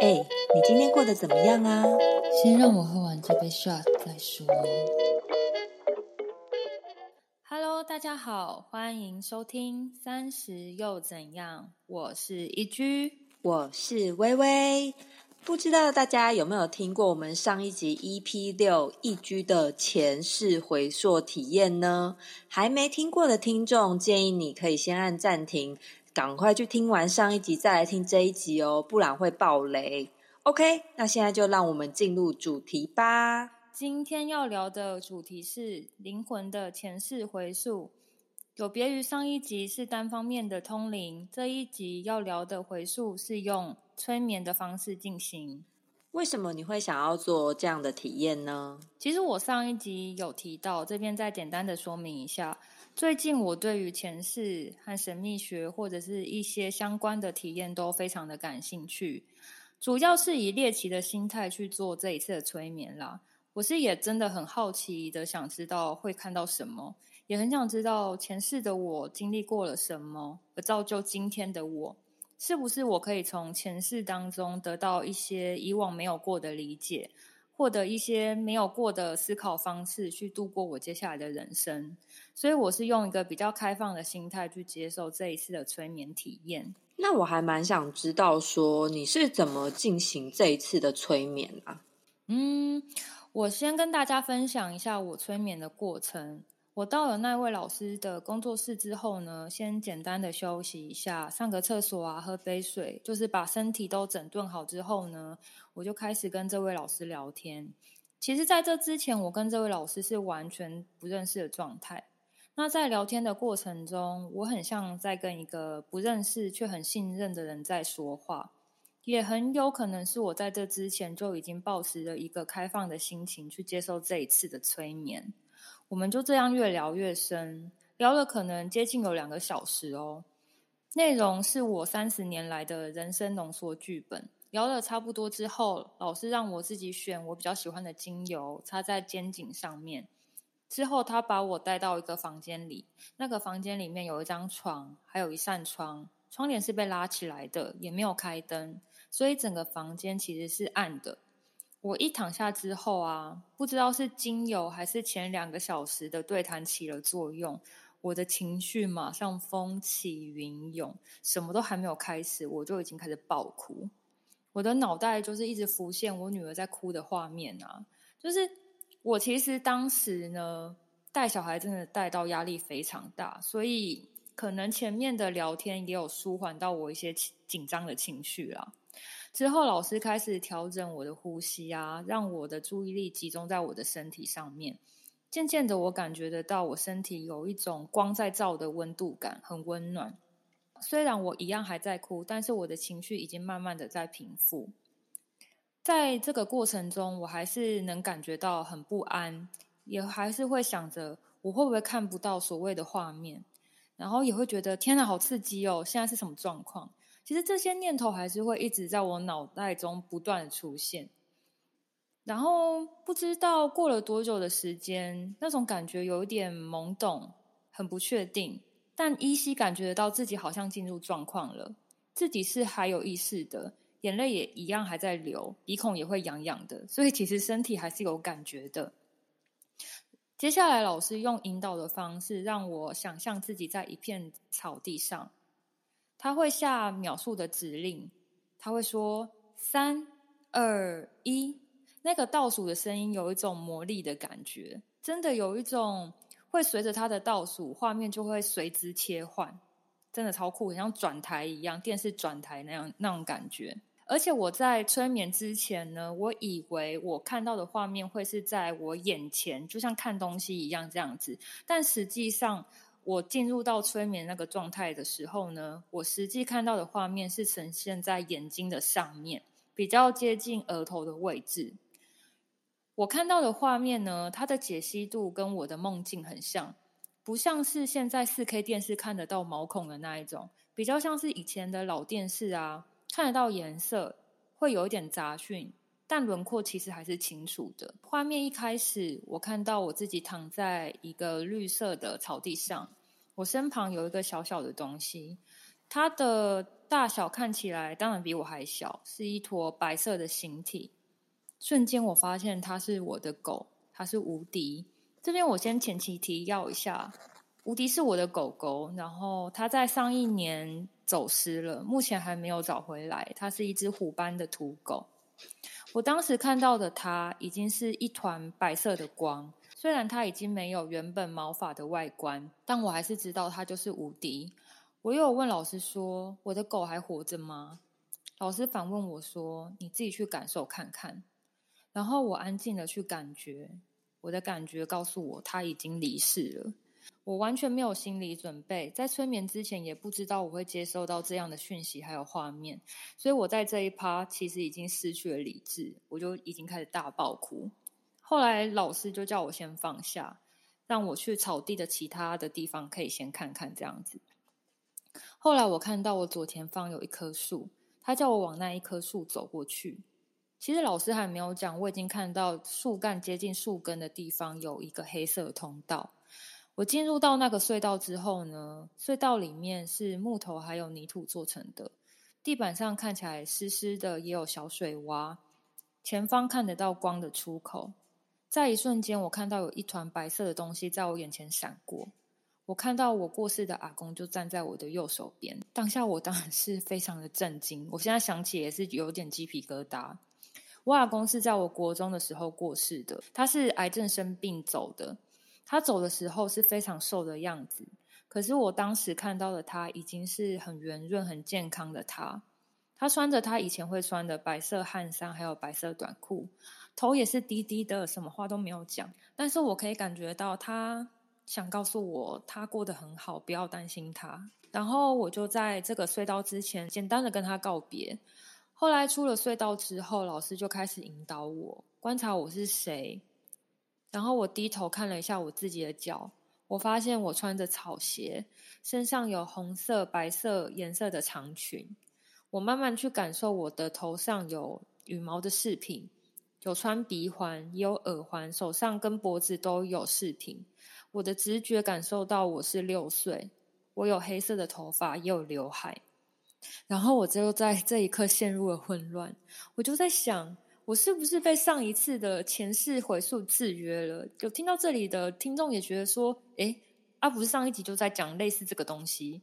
哎，你今天过得怎么样啊？先让我喝完这杯 shot 再说。Hello，大家好，欢迎收听《三十又怎样》，我是一居，我是微微。不知道大家有没有听过我们上一集 EP 六一居的前世回溯体验呢？还没听过的听众，建议你可以先按暂停。赶快去听完上一集，再来听这一集哦，不然会爆雷。OK，那现在就让我们进入主题吧。今天要聊的主题是灵魂的前世回溯，有别于上一集是单方面的通灵，这一集要聊的回溯是用催眠的方式进行。为什么你会想要做这样的体验呢？其实我上一集有提到，这边再简单的说明一下。最近我对于前世和神秘学或者是一些相关的体验都非常的感兴趣，主要是以猎奇的心态去做这一次的催眠啦。我是也真的很好奇的，想知道会看到什么，也很想知道前世的我经历过了什么，而造就今天的我，是不是我可以从前世当中得到一些以往没有过的理解。获得一些没有过的思考方式，去度过我接下来的人生。所以我是用一个比较开放的心态去接受这一次的催眠体验。那我还蛮想知道，说你是怎么进行这一次的催眠啊？嗯，我先跟大家分享一下我催眠的过程。我到了那位老师的工作室之后呢，先简单的休息一下，上个厕所啊，喝杯水，就是把身体都整顿好之后呢，我就开始跟这位老师聊天。其实，在这之前，我跟这位老师是完全不认识的状态。那在聊天的过程中，我很像在跟一个不认识却很信任的人在说话，也很有可能是我在这之前就已经保持了一个开放的心情去接受这一次的催眠。我们就这样越聊越深，聊了可能接近有两个小时哦。内容是我三十年来的人生浓缩剧本。聊了差不多之后，老师让我自己选我比较喜欢的精油，擦在肩颈上面。之后，他把我带到一个房间里，那个房间里面有一张床，还有一扇窗，窗帘是被拉起来的，也没有开灯，所以整个房间其实是暗的。我一躺下之后啊，不知道是精油还是前两个小时的对谈起了作用，我的情绪马上风起云涌，什么都还没有开始，我就已经开始爆哭。我的脑袋就是一直浮现我女儿在哭的画面啊，就是我其实当时呢带小孩真的带到压力非常大，所以可能前面的聊天也有舒缓到我一些紧张的情绪啦。之后，老师开始调整我的呼吸啊，让我的注意力集中在我的身体上面。渐渐的，我感觉得到我身体有一种光在照的温度感，很温暖。虽然我一样还在哭，但是我的情绪已经慢慢的在平复。在这个过程中，我还是能感觉到很不安，也还是会想着我会不会看不到所谓的画面，然后也会觉得天哪，好刺激哦！现在是什么状况？其实这些念头还是会一直在我脑袋中不断出现，然后不知道过了多久的时间，那种感觉有一点懵懂，很不确定，但依稀感觉得到自己好像进入状况了，自己是还有意识的，眼泪也一样还在流，鼻孔也会痒痒的，所以其实身体还是有感觉的。接下来老师用引导的方式，让我想象自己在一片草地上。他会下秒数的指令，他会说三二一，那个倒数的声音有一种魔力的感觉，真的有一种会随着他的倒数，画面就会随之切换，真的超酷，很像转台一样，电视转台那样那种感觉。而且我在催眠之前呢，我以为我看到的画面会是在我眼前，就像看东西一样这样子，但实际上。我进入到催眠那个状态的时候呢，我实际看到的画面是呈现在眼睛的上面，比较接近额头的位置。我看到的画面呢，它的解析度跟我的梦境很像，不像是现在四 K 电视看得到毛孔的那一种，比较像是以前的老电视啊，看得到颜色，会有一点杂讯。但轮廓其实还是清楚的。画面一开始，我看到我自己躺在一个绿色的草地上，我身旁有一个小小的东西，它的大小看起来当然比我还小，是一坨白色的形体。瞬间我发现它是我的狗，它是无敌。这边我先前期提要一下，无敌是我的狗狗，然后它在上一年走失了，目前还没有找回来。它是一只虎斑的土狗。我当时看到的它已经是一团白色的光，虽然它已经没有原本毛发的外观，但我还是知道它就是无敌。我又有问老师说：“我的狗还活着吗？”老师反问我说：“你自己去感受看看。”然后我安静的去感觉，我的感觉告诉我他已经离世了。我完全没有心理准备，在催眠之前也不知道我会接收到这样的讯息还有画面，所以我在这一趴其实已经失去了理智，我就已经开始大爆哭。后来老师就叫我先放下，让我去草地的其他的地方可以先看看这样子。后来我看到我左前方有一棵树，他叫我往那一棵树走过去。其实老师还没有讲，我已经看到树干接近树根的地方有一个黑色通道。我进入到那个隧道之后呢，隧道里面是木头还有泥土做成的，地板上看起来湿湿的，也有小水洼。前方看得到光的出口，在一瞬间，我看到有一团白色的东西在我眼前闪过。我看到我过世的阿公就站在我的右手边，当下我当然是非常的震惊。我现在想起也是有点鸡皮疙瘩。我阿公是在我国中的时候过世的，他是癌症生病走的。他走的时候是非常瘦的样子，可是我当时看到的他已经是很圆润、很健康的他。他穿着他以前会穿的白色汗衫，还有白色短裤，头也是低低的，什么话都没有讲。但是我可以感觉到他想告诉我，他过得很好，不要担心他。然后我就在这个隧道之前，简单的跟他告别。后来出了隧道之后，老师就开始引导我观察我是谁。然后我低头看了一下我自己的脚，我发现我穿着草鞋，身上有红色、白色颜色的长裙。我慢慢去感受我的头上有羽毛的饰品，有穿鼻环，也有耳环，手上跟脖子都有饰品。我的直觉感受到我是六岁，我有黑色的头发，也有刘海。然后我就在这一刻陷入了混乱，我就在想，我是不是被上一次的前世回溯制约了？有听到这里的听众也觉得说，诶，啊，不是上一集就在讲类似这个东西，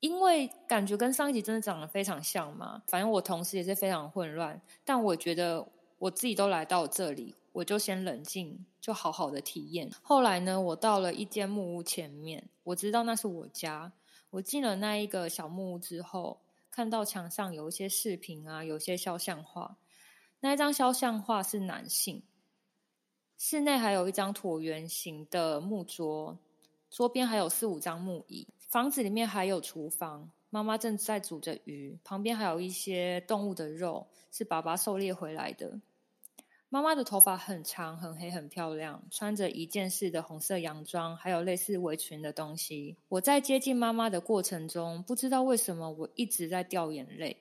因为感觉跟上一集真的长得非常像嘛。反正我同时也是非常混乱，但我觉得我自己都来到这里，我就先冷静，就好好的体验。后来呢，我到了一间木屋前面，我知道那是我家。我进了那一个小木屋之后，看到墙上有一些视频啊，有些肖像画。那一张肖像画是男性，室内还有一张椭圆形的木桌，桌边还有四五张木椅。房子里面还有厨房，妈妈正在煮着鱼，旁边还有一些动物的肉，是爸爸狩猎回来的。妈妈的头发很长、很黑、很漂亮，穿着一件式的红色洋装，还有类似围裙的东西。我在接近妈妈的过程中，不知道为什么我一直在掉眼泪。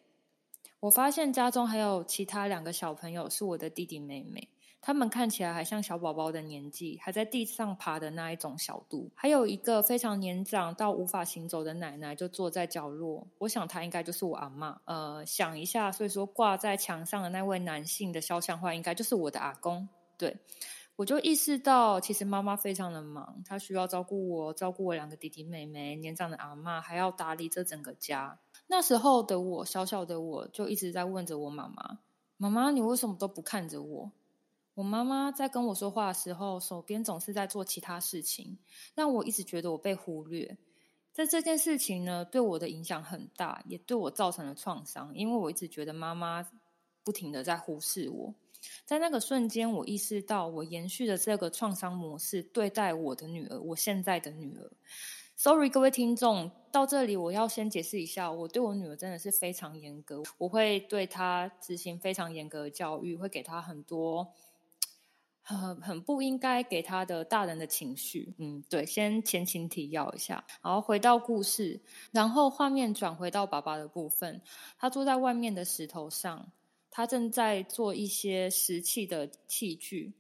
我发现家中还有其他两个小朋友，是我的弟弟妹妹。他们看起来还像小宝宝的年纪，还在地上爬的那一种小度。还有一个非常年长到无法行走的奶奶，就坐在角落。我想她应该就是我阿妈。呃，想一下，所以说挂在墙上的那位男性的肖像画，应该就是我的阿公。对，我就意识到，其实妈妈非常的忙，她需要照顾我，照顾我两个弟弟妹妹，年长的阿妈还要打理这整个家。那时候的我，小小的我就一直在问着我妈妈：“妈妈，你为什么都不看着我？”我妈妈在跟我说话的时候，手边总是在做其他事情，让我一直觉得我被忽略。在这件事情呢，对我的影响很大，也对我造成了创伤，因为我一直觉得妈妈不停的在忽视我。在那个瞬间，我意识到我延续的这个创伤模式对待我的女儿，我现在的女儿。Sorry，各位听众，到这里我要先解释一下，我对我女儿真的是非常严格，我会对她执行非常严格的教育，会给她很多。很很不应该给她的大人的情绪，嗯，对，先前情提要一下，然后回到故事，然后画面转回到爸爸的部分，他坐在外面的石头上，他正在做一些石器的器具，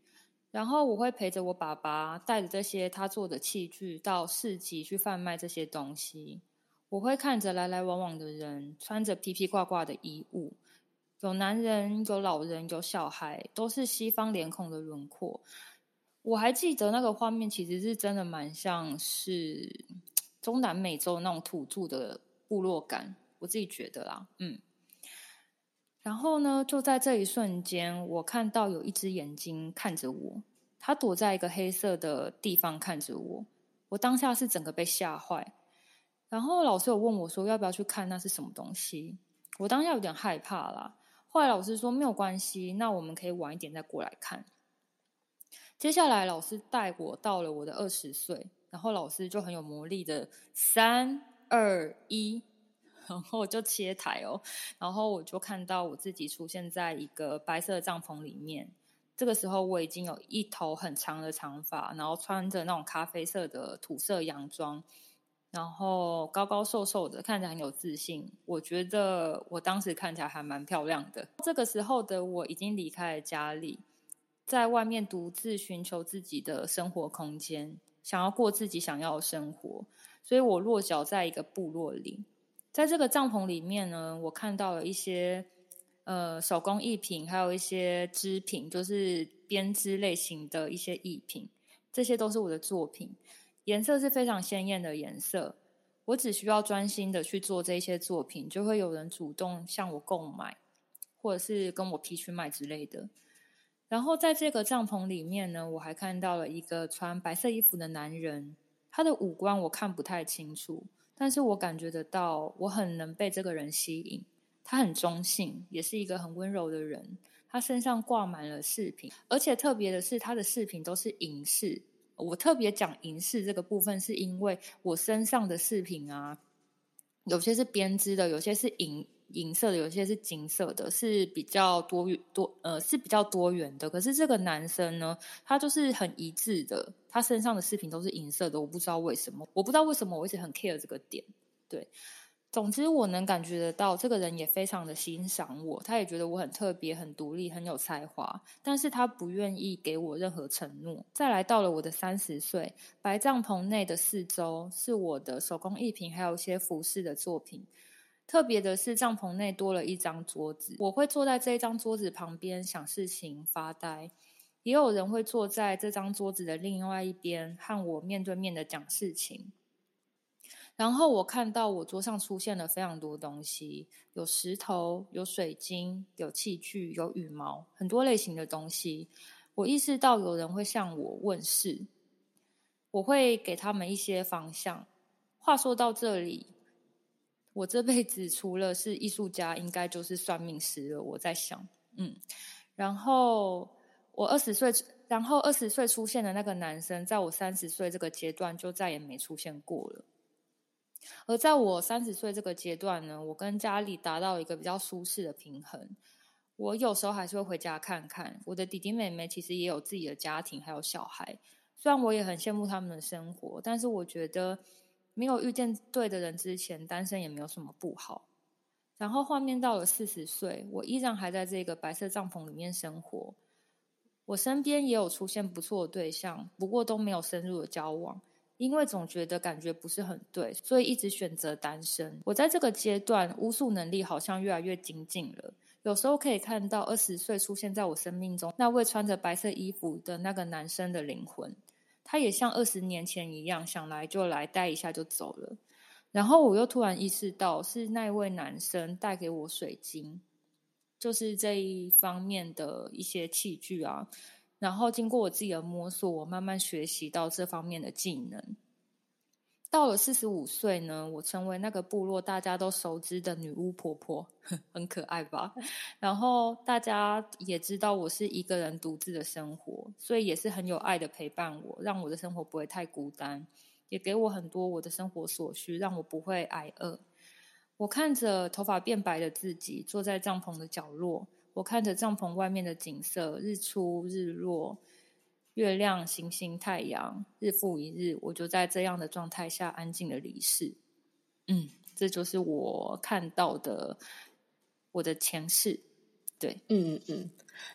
然后我会陪着我爸爸带着这些他做的器具到市集去贩卖这些东西。我会看着来来往往的人，穿着皮皮挂挂的衣物，有男人，有老人，有小孩，都是西方脸孔的轮廓。我还记得那个画面，其实是真的蛮像是 中南美洲那种土著的部落感，我自己觉得啦，嗯。然后呢，就在这一瞬间，我看到有一只眼睛看着我，它躲在一个黑色的地方看着我。我当下是整个被吓坏。然后老师有问我说要不要去看那是什么东西，我当下有点害怕啦。后来老师说没有关系，那我们可以晚一点再过来看。接下来老师带我到了我的二十岁，然后老师就很有魔力的三二一。然后我就切台哦，然后我就看到我自己出现在一个白色的帐篷里面。这个时候我已经有一头很长的长发，然后穿着那种咖啡色的土色洋装，然后高高瘦瘦的，看起来很有自信。我觉得我当时看起来还蛮漂亮的。这个时候的我已经离开了家里，在外面独自寻求自己的生活空间，想要过自己想要的生活。所以我落脚在一个部落里。在这个帐篷里面呢，我看到了一些呃手工艺品，还有一些织品，就是编织类型的一些艺品。这些都是我的作品，颜色是非常鲜艳的颜色。我只需要专心的去做这些作品，就会有人主动向我购买，或者是跟我批去卖之类的。然后在这个帐篷里面呢，我还看到了一个穿白色衣服的男人，他的五官我看不太清楚。但是我感觉得到，我很能被这个人吸引。他很中性，也是一个很温柔的人。他身上挂满了饰品，而且特别的是，他的饰品都是银饰。我特别讲银饰这个部分，是因为我身上的饰品啊，有些是编织的，有些是银。银色的，有些是金色的，是比较多元多呃是比较多元的。可是这个男生呢，他就是很一致的，他身上的饰品都是银色的。我不知道为什么，我不知道为什么我一直很 care 这个点。对，总之我能感觉得到，这个人也非常的欣赏我，他也觉得我很特别、很独立、很有才华。但是他不愿意给我任何承诺。再来到了我的三十岁，白帐篷内的四周是我的手工艺品，还有一些服饰的作品。特别的是，帐篷内多了一张桌子，我会坐在这一张桌子旁边想事情、发呆。也有人会坐在这张桌子的另外一边，和我面对面的讲事情。然后我看到我桌上出现了非常多东西，有石头、有水晶、有器具、有羽毛，很多类型的东西。我意识到有人会向我问事，我会给他们一些方向。话说到这里。我这辈子除了是艺术家，应该就是算命师了。我在想，嗯，然后我二十岁，然后二十岁出现的那个男生，在我三十岁这个阶段就再也没出现过了。而在我三十岁这个阶段呢，我跟家里达到一个比较舒适的平衡。我有时候还是会回家看看我的弟弟妹妹，其实也有自己的家庭，还有小孩。虽然我也很羡慕他们的生活，但是我觉得。没有遇见对的人之前，单身也没有什么不好。然后画面到了四十岁，我依然还在这个白色帐篷里面生活。我身边也有出现不错的对象，不过都没有深入的交往，因为总觉得感觉不是很对，所以一直选择单身。我在这个阶段，巫术能力好像越来越精进了。有时候可以看到二十岁出现在我生命中那位穿着白色衣服的那个男生的灵魂。他也像二十年前一样，想来就来，带一下就走了。然后我又突然意识到，是那位男生带给我水晶，就是这一方面的一些器具啊。然后经过我自己的摸索，我慢慢学习到这方面的技能。到了四十五岁呢，我成为那个部落大家都熟知的女巫婆婆，很可爱吧？然后大家也知道我是一个人独自的生活，所以也是很有爱的陪伴我，让我的生活不会太孤单，也给我很多我的生活所需，让我不会挨饿。我看着头发变白的自己，坐在帐篷的角落，我看着帐篷外面的景色，日出日落。月亮、星星、太阳，日复一日，我就在这样的状态下安静的离世。嗯，这就是我看到的我的前世。对，嗯嗯嗯。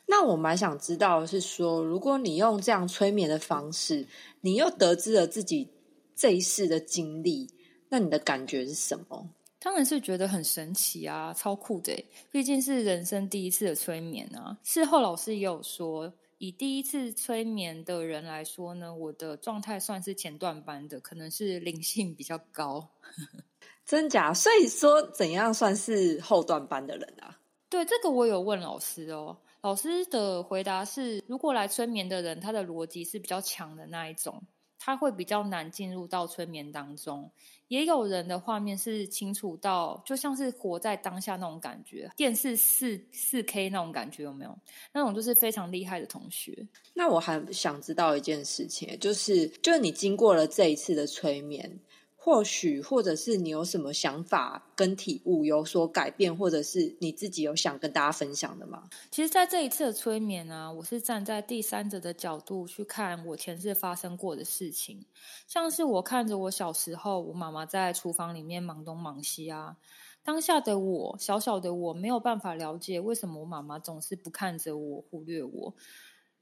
那我蛮想知道是说，如果你用这样催眠的方式，你又得知了自己这一世的经历，那那你的感觉是什么？当然是觉得很神奇啊，超酷的！毕竟是人生第一次的催眠啊。事后老师也有说，以第一次催眠的人来说呢，我的状态算是前段班的，可能是灵性比较高。真假？所以说，怎样算是后段班的人啊？对，这个我有问老师哦。老师的回答是：如果来催眠的人，他的逻辑是比较强的那一种。他会比较难进入到催眠当中，也有人的画面是清楚到，就像是活在当下那种感觉，电视四四 K 那种感觉有没有？那种就是非常厉害的同学。那我还想知道一件事情，就是就是你经过了这一次的催眠。或许，或者是你有什么想法跟体悟有所改变，或者是你自己有想跟大家分享的吗？其实，在这一次的催眠呢，我是站在第三者的角度去看我前世发生过的事情，像是我看着我小时候，我妈妈在厨房里面忙东忙西啊，当下的我，小小的我没有办法了解为什么我妈妈总是不看着我，忽略我，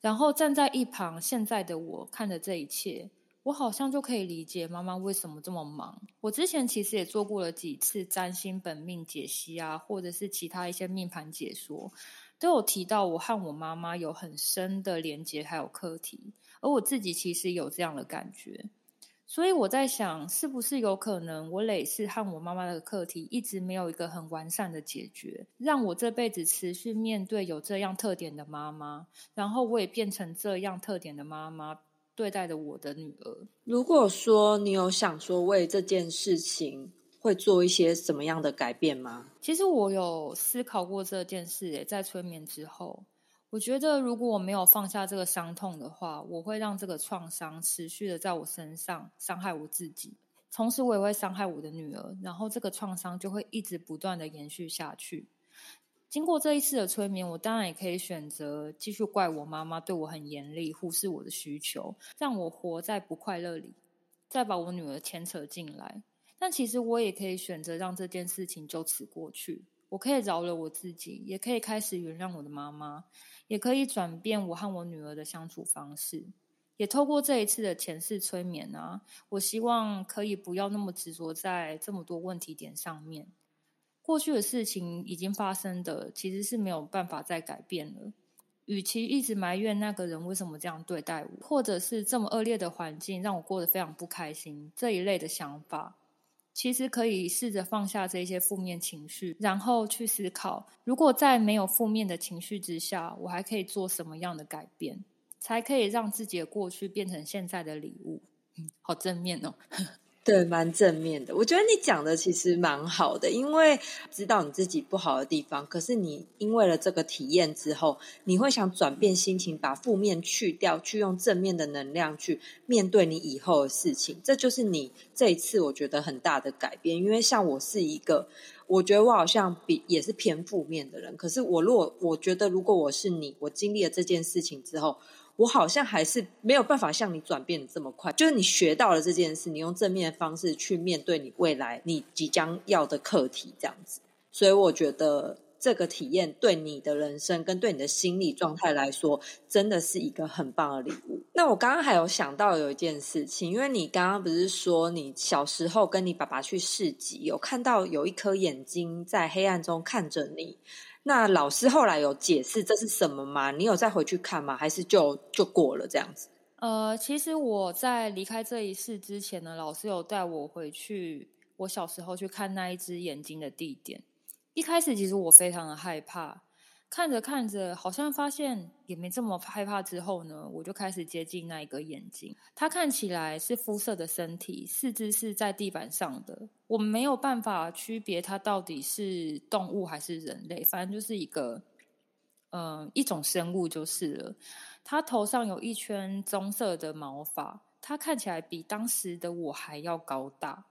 然后站在一旁，现在的我看着这一切。我好像就可以理解妈妈为什么这么忙。我之前其实也做过了几次占星本命解析啊，或者是其他一些命盘解说，都有提到我和我妈妈有很深的连接，还有课题。而我自己其实有这样的感觉，所以我在想，是不是有可能我累世和我妈妈的课题一直没有一个很完善的解决，让我这辈子持续面对有这样特点的妈妈，然后我也变成这样特点的妈妈。对待的我的女儿。如果说你有想说为这件事情会做一些什么样的改变吗？其实我有思考过这件事。诶，在催眠之后，我觉得如果我没有放下这个伤痛的话，我会让这个创伤持续的在我身上伤害我自己，同时我也会伤害我的女儿，然后这个创伤就会一直不断的延续下去。经过这一次的催眠，我当然也可以选择继续怪我妈妈对我很严厉，忽视我的需求，让我活在不快乐里，再把我女儿牵扯进来。但其实我也可以选择让这件事情就此过去，我可以饶了我自己，也可以开始原谅我的妈妈，也可以转变我和我女儿的相处方式。也透过这一次的前世催眠啊，我希望可以不要那么执着在这么多问题点上面。过去的事情已经发生的，其实是没有办法再改变了。与其一直埋怨那个人为什么这样对待我，或者是这么恶劣的环境让我过得非常不开心这一类的想法，其实可以试着放下这些负面情绪，然后去思考：如果在没有负面的情绪之下，我还可以做什么样的改变，才可以让自己的过去变成现在的礼物？好正面哦。对，蛮正面的。我觉得你讲的其实蛮好的，因为知道你自己不好的地方，可是你因为了这个体验之后，你会想转变心情，把负面去掉，去用正面的能量去面对你以后的事情。这就是你这一次我觉得很大的改变。因为像我是一个，我觉得我好像比也是偏负面的人，可是我如果我觉得如果我是你，我经历了这件事情之后。我好像还是没有办法像你转变的这么快，就是你学到了这件事，你用正面的方式去面对你未来你即将要的课题，这样子。所以我觉得这个体验对你的人生跟对你的心理状态来说，真的是一个很棒的礼物。那我刚刚还有想到有一件事情，因为你刚刚不是说你小时候跟你爸爸去市集，有看到有一颗眼睛在黑暗中看着你。那老师后来有解释这是什么吗？你有再回去看吗？还是就就过了这样子？呃，其实我在离开这一世之前呢，老师有带我回去我小时候去看那一只眼睛的地点。一开始其实我非常的害怕。看着看着，好像发现也没这么害怕。之后呢，我就开始接近那一个眼睛。它看起来是肤色的身体，四肢是在地板上的。我没有办法区别它到底是动物还是人类，反正就是一个，嗯，一种生物就是了。它头上有一圈棕色的毛发，它看起来比当时的我还要高大。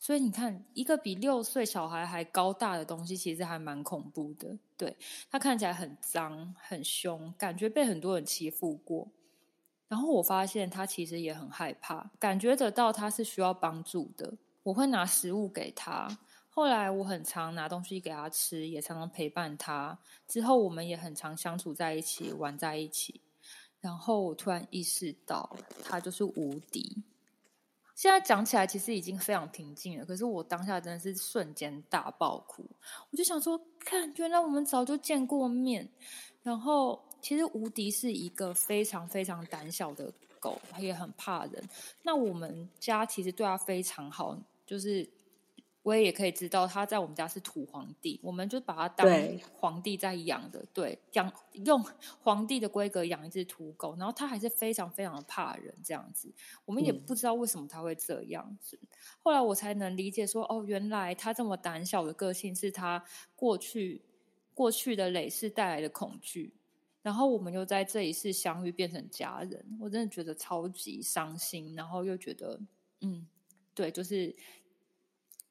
所以你看，一个比六岁小孩还高大的东西，其实还蛮恐怖的。对，它看起来很脏、很凶，感觉被很多人欺负过。然后我发现它其实也很害怕，感觉得到它是需要帮助的。我会拿食物给它，后来我很常拿东西给它吃，也常常陪伴它。之后我们也很常相处在一起，玩在一起。然后我突然意识到，它就是无敌。现在讲起来其实已经非常平静了，可是我当下真的是瞬间大爆哭。我就想说，看，原来我们早就见过面。然后，其实无敌是一个非常非常胆小的狗，它也很怕人。那我们家其实对它非常好，就是。我也可以知道，他在我们家是土皇帝，我们就把他当皇帝在养的。对，养用皇帝的规格养一只土狗，然后他还是非常非常的怕人，这样子。我们也不知道为什么他会这样子。后来我才能理解说，哦，原来他这么胆小的个性是他过去过去的累世带来的恐惧。然后我们又在这一世相遇，变成家人，我真的觉得超级伤心，然后又觉得，嗯，对，就是。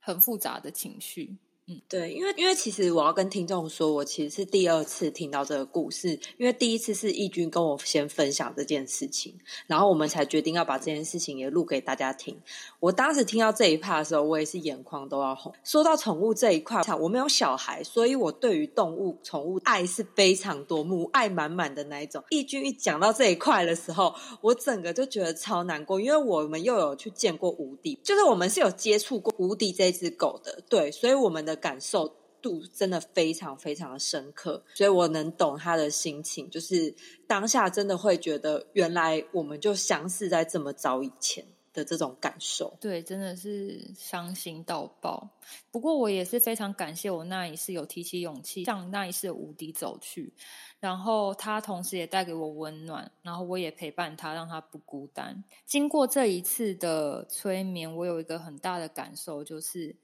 很复杂的情绪，嗯，对，因为因为其实我要跟听众说，我其实是第二次听到这个故事，因为第一次是义军跟我先分享这件事情，然后我们才决定要把这件事情也录给大家听。我当时听到这一 part 的时候，我也是眼眶都要红。说到宠物这一块，我没有小孩，所以我对于动物、宠物爱是非常多母爱满满的那一种。义军一讲到这一块的时候，我整个就觉得超难过，因为我们又有去见过无敌，就是我们是有接触过无敌这只狗的，对，所以我们的感受度真的非常非常的深刻，所以我能懂他的心情，就是当下真的会觉得，原来我们就相似在这么早以前。的这种感受，对，真的是伤心到爆。不过我也是非常感谢我那一世有提起勇气向那一世无敌走去，然后他同时也带给我温暖，然后我也陪伴他，让他不孤单。经过这一次的催眠，我有一个很大的感受，就是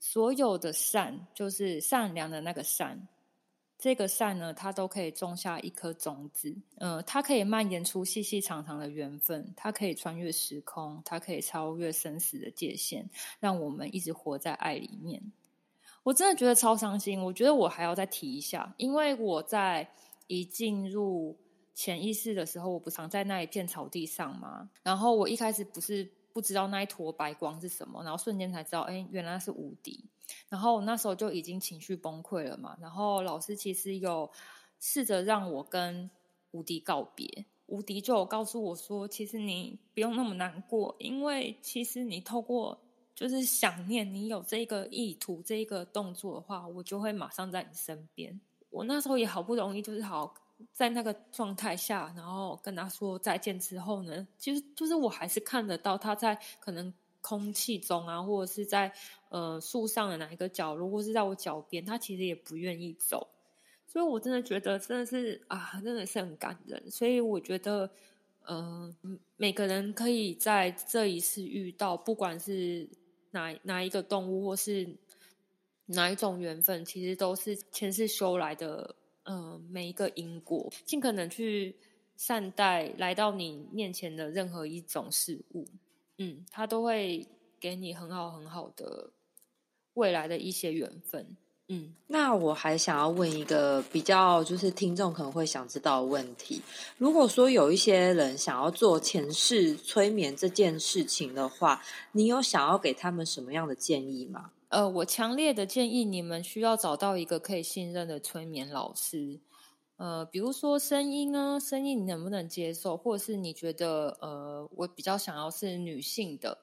所有的善，就是善良的那个善。这个善呢，它都可以种下一颗种子，呃，它可以蔓延出细细长长的缘分，它可以穿越时空，它可以超越生死的界限，让我们一直活在爱里面。我真的觉得超伤心，我觉得我还要再提一下，因为我在一进入潜意识的时候，我不常在那一片草地上嘛，然后我一开始不是不知道那一坨白光是什么，然后瞬间才知道，哎，原来是无敌。然后那时候就已经情绪崩溃了嘛。然后老师其实有试着让我跟无敌告别，无敌就有告诉我说：“其实你不用那么难过，因为其实你透过就是想念，你有这个意图、这个动作的话，我就会马上在你身边。”我那时候也好不容易就是好在那个状态下，然后跟他说再见之后呢，其实就是我还是看得到他在可能。空气中啊，或者是在呃树上的哪一个角落，或是在我脚边，他其实也不愿意走，所以我真的觉得真的是啊，真的是很感人。所以我觉得，呃，每个人可以在这一次遇到，不管是哪哪一个动物，或是哪一种缘分，其实都是前世修来的，呃，每一个因果，尽可能去善待来到你面前的任何一种事物。嗯，他都会给你很好很好的未来的一些缘分。嗯，那我还想要问一个比较，就是听众可能会想知道的问题：如果说有一些人想要做前世催眠这件事情的话，你有想要给他们什么样的建议吗？呃，我强烈的建议你们需要找到一个可以信任的催眠老师。呃，比如说声音啊，声音你能不能接受？或者是你觉得，呃，我比较想要是女性的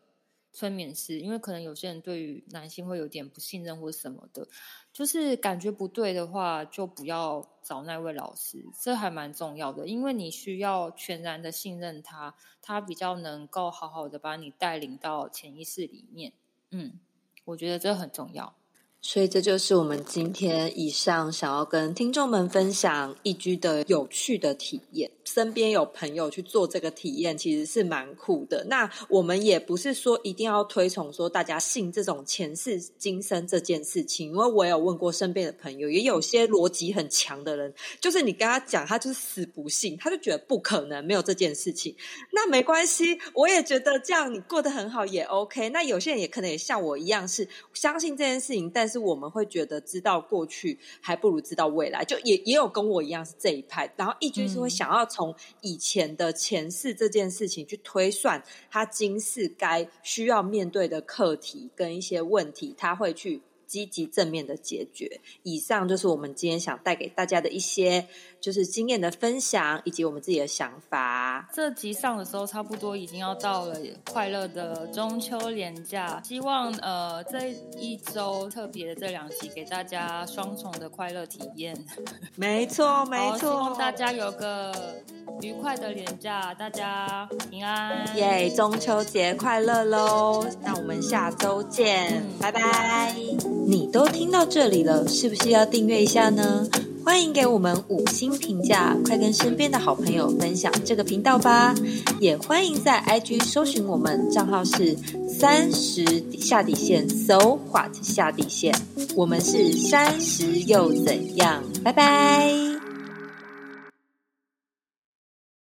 催眠师，因为可能有些人对于男性会有点不信任或什么的，就是感觉不对的话，就不要找那位老师，这还蛮重要的，因为你需要全然的信任他，他比较能够好好的把你带领到潜意识里面。嗯，我觉得这很重要。所以这就是我们今天以上想要跟听众们分享一居的有趣的体验。身边有朋友去做这个体验，其实是蛮酷的。那我们也不是说一定要推崇说大家信这种前世今生这件事情，因为我有问过身边的朋友，也有些逻辑很强的人，就是你跟他讲，他就是死不信，他就觉得不可能没有这件事情。那没关系，我也觉得这样你过得很好也 OK。那有些人也可能也像我一样是相信这件事情，但是我们会觉得知道过去还不如知道未来，就也也有跟我一样是这一派。然后易居是会想要。从以前的前世这件事情去推算，他今世该需要面对的课题跟一些问题，他会去积极正面的解决。以上就是我们今天想带给大家的一些就是经验的分享，以及我们自己的想法。这集上的时候，差不多已经要到了快乐的中秋连假，希望呃这一周特别的这两集给大家双重的快乐体验。没错，没错，希望大家有个愉快的连假，大家平安耶！中秋节快乐喽！那我们下周见，拜拜。你都听到这里了，是不是要订阅一下呢？欢迎给我们五星评价，快跟身边的好朋友分享这个频道吧！也欢迎在 IG 搜寻我们账号是三十下底线，so what 下底线，我们是三十又怎样？拜拜。